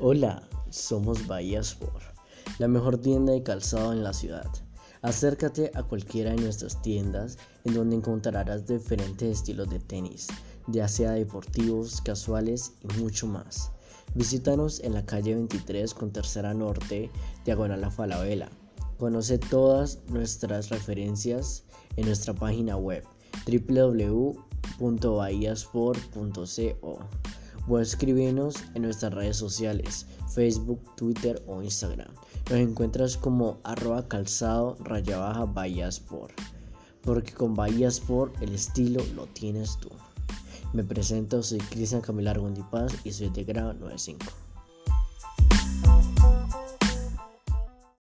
Hola, somos Bahía Sport, la mejor tienda de calzado en la ciudad. Acércate a cualquiera de nuestras tiendas en donde encontrarás diferentes estilos de tenis, ya sea deportivos, casuales y mucho más. Visítanos en la calle 23 con Tercera Norte, diagonal a Falabella. Conoce todas nuestras referencias en nuestra página web www.bahiasport.co o escribirnos en nuestras redes sociales, Facebook, Twitter o Instagram. Nos encuentras como arroba calzado raya baja. Porque con Bahía Sport el estilo lo tienes tú. Me presento, soy Cristian Camila Paz y soy de grado 95.